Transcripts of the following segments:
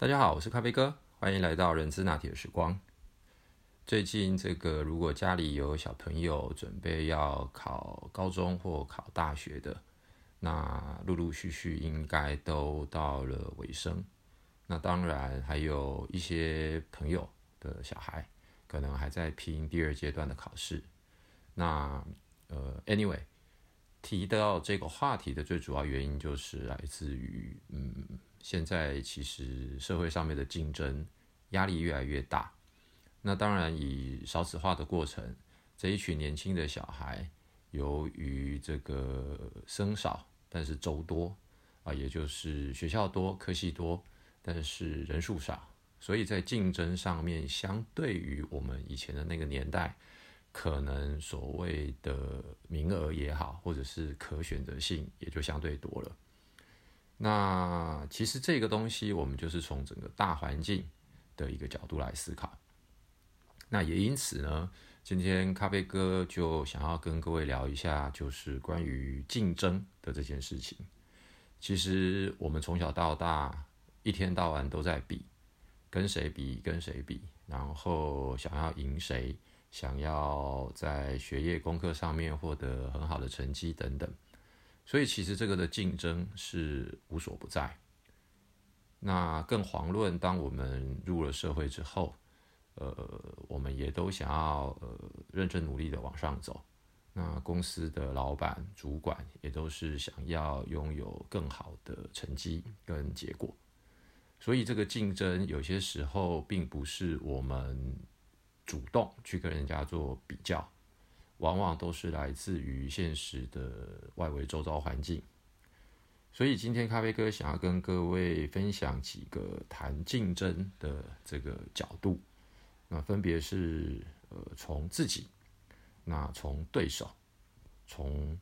大家好，我是咖啡哥，欢迎来到人资拿铁的时光。最近这个，如果家里有小朋友准备要考高中或考大学的，那陆陆续续应该都到了尾声。那当然还有一些朋友的小孩，可能还在拼第二阶段的考试。那呃，anyway，提到这个话题的最主要原因就是来自于，嗯，现在其实社会上面的竞争压力越来越大。那当然，以少子化的过程，这一群年轻的小孩，由于这个生少，但是周多啊，也就是学校多、科系多，但是人数少，所以在竞争上面，相对于我们以前的那个年代，可能所谓的名额也好，或者是可选择性也就相对多了。那其实这个东西，我们就是从整个大环境的一个角度来思考。那也因此呢，今天咖啡哥就想要跟各位聊一下，就是关于竞争的这件事情。其实我们从小到大，一天到晚都在比，跟谁比，跟谁比，然后想要赢谁，想要在学业功课上面获得很好的成绩等等。所以其实这个的竞争是无所不在。那更遑论当我们入了社会之后。呃，我们也都想要呃认真努力的往上走。那公司的老板、主管也都是想要拥有更好的成绩跟结果。所以这个竞争有些时候并不是我们主动去跟人家做比较，往往都是来自于现实的外围周遭环境。所以今天咖啡哥想要跟各位分享几个谈竞争的这个角度。那分别是呃，从自己，那从对手，从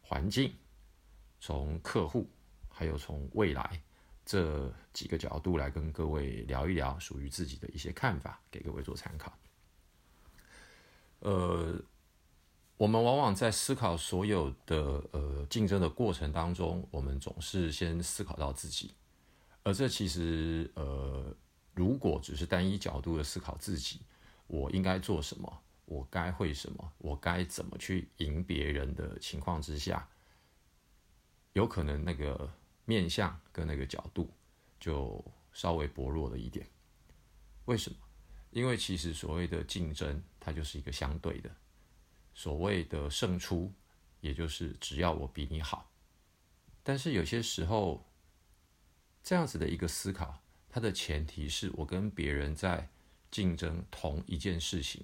环境，从客户，还有从未来这几个角度来跟各位聊一聊属于自己的一些看法，给各位做参考。呃，我们往往在思考所有的呃竞争的过程当中，我们总是先思考到自己，而这其实呃。如果只是单一角度的思考自己，我应该做什么，我该会什么，我该怎么去赢别人的情况之下，有可能那个面相跟那个角度就稍微薄弱了一点。为什么？因为其实所谓的竞争，它就是一个相对的，所谓的胜出，也就是只要我比你好。但是有些时候，这样子的一个思考。它的前提是我跟别人在竞争同一件事情、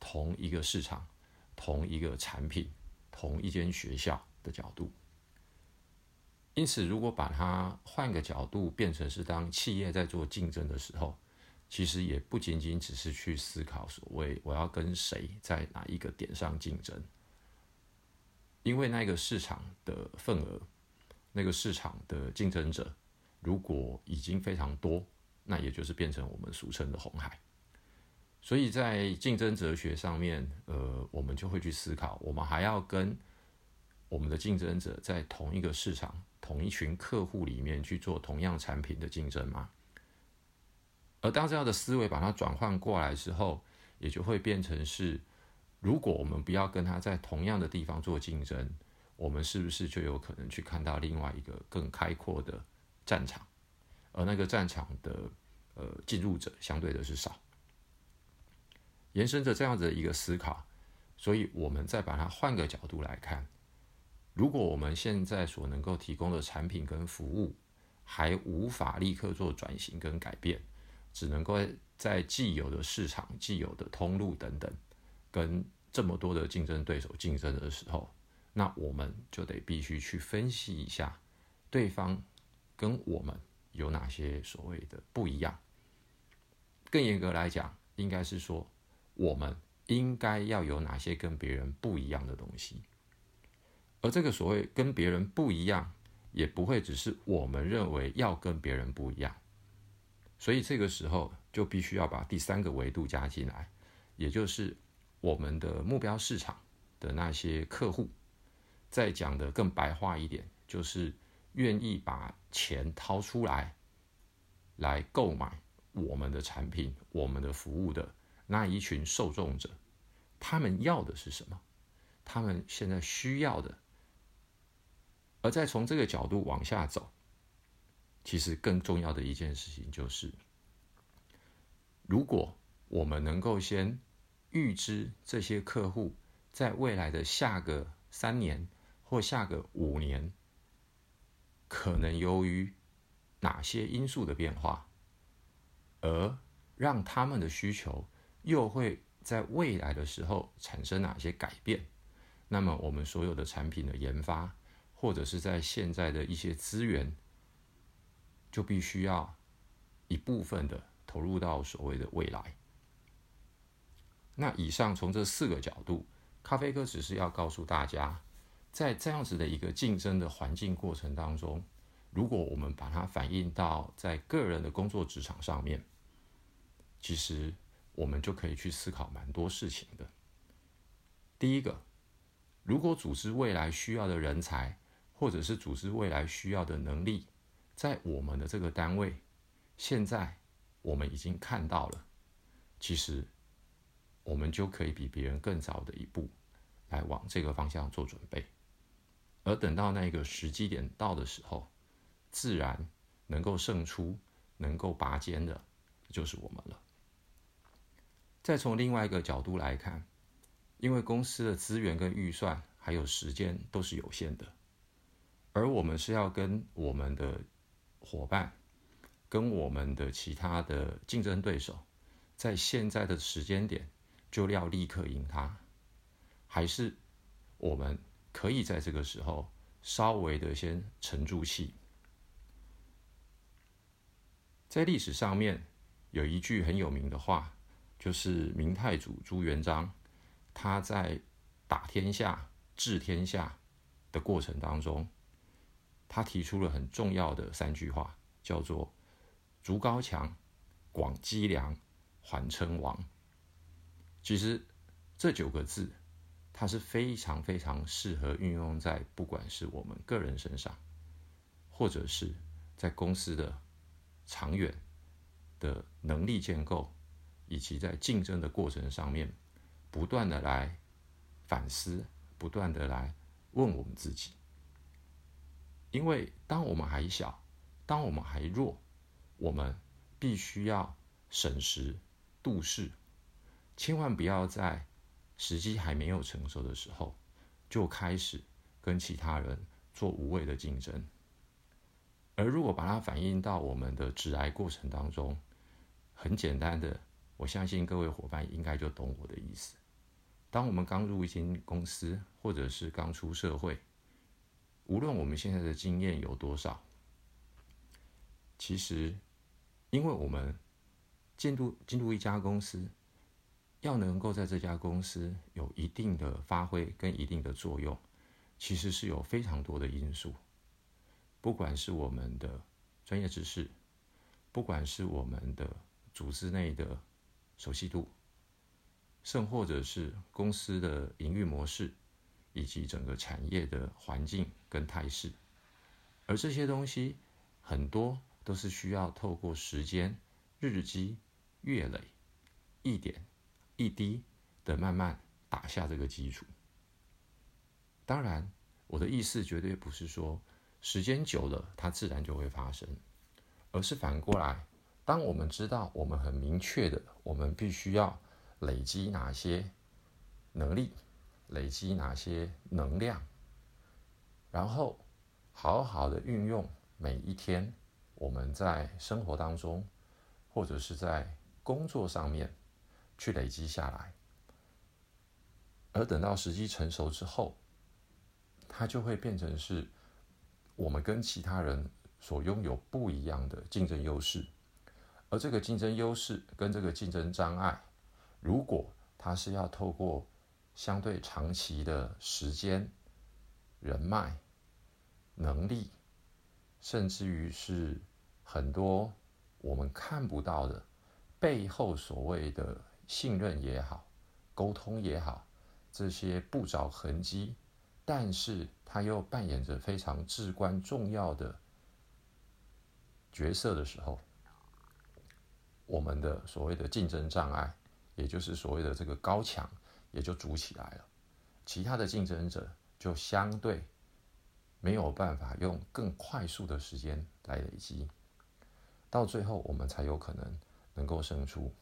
同一个市场、同一个产品、同一间学校的角度。因此，如果把它换个角度，变成是当企业在做竞争的时候，其实也不仅仅只是去思考所谓我要跟谁在哪一个点上竞争，因为那个市场的份额、那个市场的竞争者。如果已经非常多，那也就是变成我们俗称的红海。所以在竞争哲学上面，呃，我们就会去思考：我们还要跟我们的竞争者在同一个市场、同一群客户里面去做同样产品的竞争吗？而当这样的思维把它转换过来之后，也就会变成是：如果我们不要跟他在同样的地方做竞争，我们是不是就有可能去看到另外一个更开阔的？战场，而那个战场的呃进入者相对的是少，延伸着这样子的一个思考，所以我们再把它换个角度来看，如果我们现在所能够提供的产品跟服务还无法立刻做转型跟改变，只能够在既有的市场、既有的通路等等，跟这么多的竞争对手竞争的时候，那我们就得必须去分析一下对方。跟我们有哪些所谓的不一样？更严格来讲，应该是说，我们应该要有哪些跟别人不一样的东西。而这个所谓跟别人不一样，也不会只是我们认为要跟别人不一样。所以这个时候就必须要把第三个维度加进来，也就是我们的目标市场的那些客户。再讲的更白话一点，就是。愿意把钱掏出来，来购买我们的产品、我们的服务的那一群受众者，他们要的是什么？他们现在需要的，而再从这个角度往下走，其实更重要的一件事情就是，如果我们能够先预知这些客户在未来的下个三年或下个五年，可能由于哪些因素的变化，而让他们的需求又会在未来的时候产生哪些改变？那么，我们所有的产品的研发，或者是在现在的一些资源，就必须要一部分的投入到所谓的未来。那以上从这四个角度，咖啡哥只是要告诉大家，在这样子的一个竞争的环境过程当中。如果我们把它反映到在个人的工作职场上面，其实我们就可以去思考蛮多事情的。第一个，如果组织未来需要的人才，或者是组织未来需要的能力，在我们的这个单位，现在我们已经看到了，其实我们就可以比别人更早的一步来往这个方向做准备，而等到那个时机点到的时候。自然能够胜出、能够拔尖的，就是我们了。再从另外一个角度来看，因为公司的资源跟预算还有时间都是有限的，而我们是要跟我们的伙伴、跟我们的其他的竞争对手，在现在的时间点就要立刻赢他，还是我们可以在这个时候稍微的先沉住气？在历史上面有一句很有名的话，就是明太祖朱元璋他在打天下、治天下的过程当中，他提出了很重要的三句话，叫做“筑高墙、广积粮、缓称王”。其实这九个字，它是非常非常适合运用在不管是我们个人身上，或者是在公司的。长远的能力建构，以及在竞争的过程上面，不断的来反思，不断的来问我们自己。因为当我们还小，当我们还弱，我们必须要审时度势，千万不要在时机还没有成熟的时候，就开始跟其他人做无谓的竞争。而如果把它反映到我们的致癌过程当中，很简单的，我相信各位伙伴应该就懂我的意思。当我们刚入一间公司，或者是刚出社会，无论我们现在的经验有多少，其实，因为我们进入进入一家公司，要能够在这家公司有一定的发挥跟一定的作用，其实是有非常多的因素。不管是我们的专业知识，不管是我们的组织内的熟悉度，甚或者是公司的营运模式，以及整个产业的环境跟态势，而这些东西很多都是需要透过时间日积月累，一点一滴的慢慢打下这个基础。当然，我的意思绝对不是说。时间久了，它自然就会发生，而是反过来，当我们知道我们很明确的，我们必须要累积哪些能力，累积哪些能量，然后好好的运用每一天我们在生活当中，或者是在工作上面去累积下来，而等到时机成熟之后，它就会变成是。我们跟其他人所拥有不一样的竞争优势，而这个竞争优势跟这个竞争障碍，如果它是要透过相对长期的时间、人脉、能力，甚至于是很多我们看不到的背后所谓的信任也好、沟通也好，这些不着痕迹。但是他又扮演着非常至关重要的角色的时候，我们的所谓的竞争障碍，也就是所谓的这个高墙，也就筑起来了。其他的竞争者就相对没有办法用更快速的时间来累积，到最后我们才有可能能够胜出。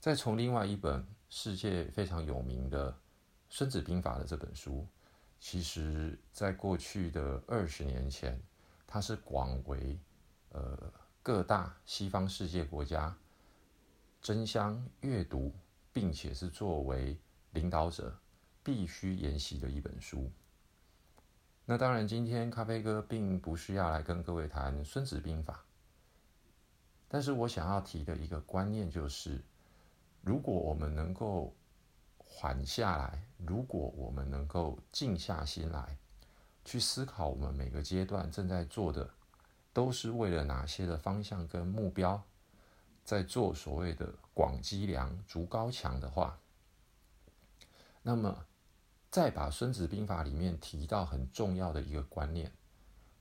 再从另外一本世界非常有名的《孙子兵法》的这本书，其实在过去的二十年前，它是广为呃各大西方世界国家争相阅读，并且是作为领导者必须研习的一本书。那当然，今天咖啡哥并不是要来跟各位谈《孙子兵法》，但是我想要提的一个观念就是。如果我们能够缓下来，如果我们能够静下心来，去思考我们每个阶段正在做的，都是为了哪些的方向跟目标，在做所谓的广积粮、筑高墙的话，那么再把《孙子兵法》里面提到很重要的一个观念，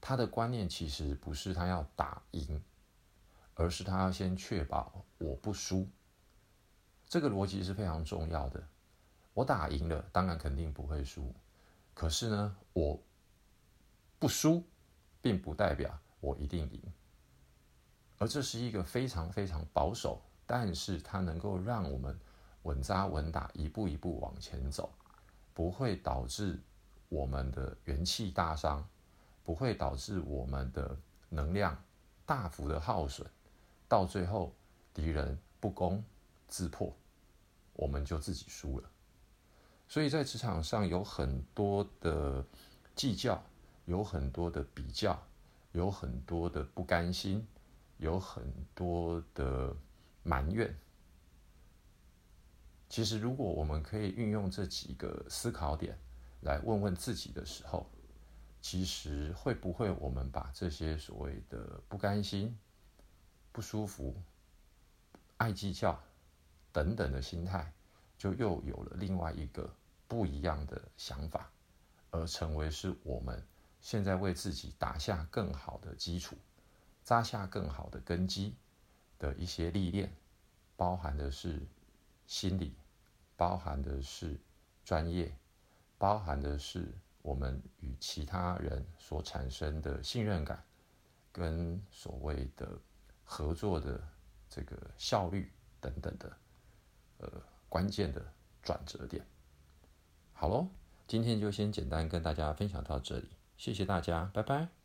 他的观念其实不是他要打赢，而是他要先确保我不输。这个逻辑是非常重要的。我打赢了，当然肯定不会输。可是呢，我不输，并不代表我一定赢。而这是一个非常非常保守，但是它能够让我们稳扎稳打，一步一步往前走，不会导致我们的元气大伤，不会导致我们的能量大幅的耗损，到最后敌人不攻。自破，我们就自己输了。所以在职场上有很多的计较，有很多的比较，有很多的不甘心，有很多的埋怨。其实，如果我们可以运用这几个思考点来问问自己的时候，其实会不会我们把这些所谓的不甘心、不舒服、爱计较？等等的心态，就又有了另外一个不一样的想法，而成为是我们现在为自己打下更好的基础、扎下更好的根基的一些历练，包含的是心理，包含的是专业，包含的是我们与其他人所产生的信任感，跟所谓的合作的这个效率等等的。呃，关键的转折点。好喽，今天就先简单跟大家分享到这里，谢谢大家，拜拜。